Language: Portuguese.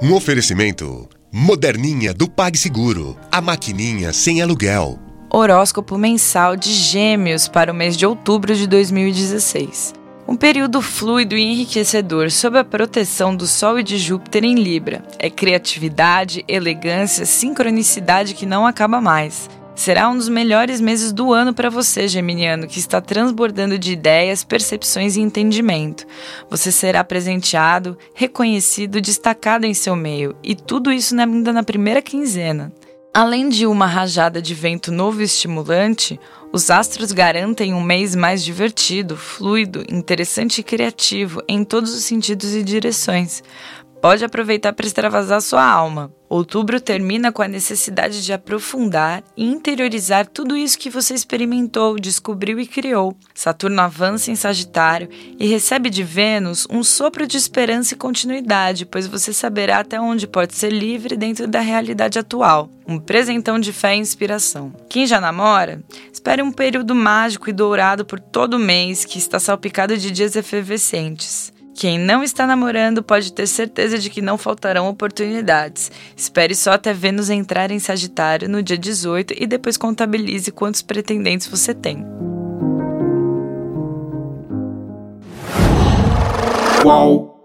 Um oferecimento moderninha do PagSeguro, a maquininha sem aluguel. Horóscopo mensal de Gêmeos para o mês de outubro de 2016. Um período fluido e enriquecedor sob a proteção do Sol e de Júpiter em Libra. É criatividade, elegância, sincronicidade que não acaba mais. Será um dos melhores meses do ano para você, Geminiano, que está transbordando de ideias, percepções e entendimento. Você será presenteado, reconhecido, destacado em seu meio, e tudo isso ainda na primeira quinzena. Além de uma rajada de vento novo e estimulante, os astros garantem um mês mais divertido, fluido, interessante e criativo em todos os sentidos e direções. Pode aproveitar para extravasar sua alma. Outubro termina com a necessidade de aprofundar e interiorizar tudo isso que você experimentou, descobriu e criou. Saturno avança em Sagitário e recebe de Vênus um sopro de esperança e continuidade, pois você saberá até onde pode ser livre dentro da realidade atual. Um presentão de fé e inspiração. Quem já namora, espere um período mágico e dourado por todo o mês que está salpicado de dias efervescentes. Quem não está namorando pode ter certeza de que não faltarão oportunidades. Espere só até Vênus entrar em Sagitário no dia 18 e depois contabilize quantos pretendentes você tem. Qual?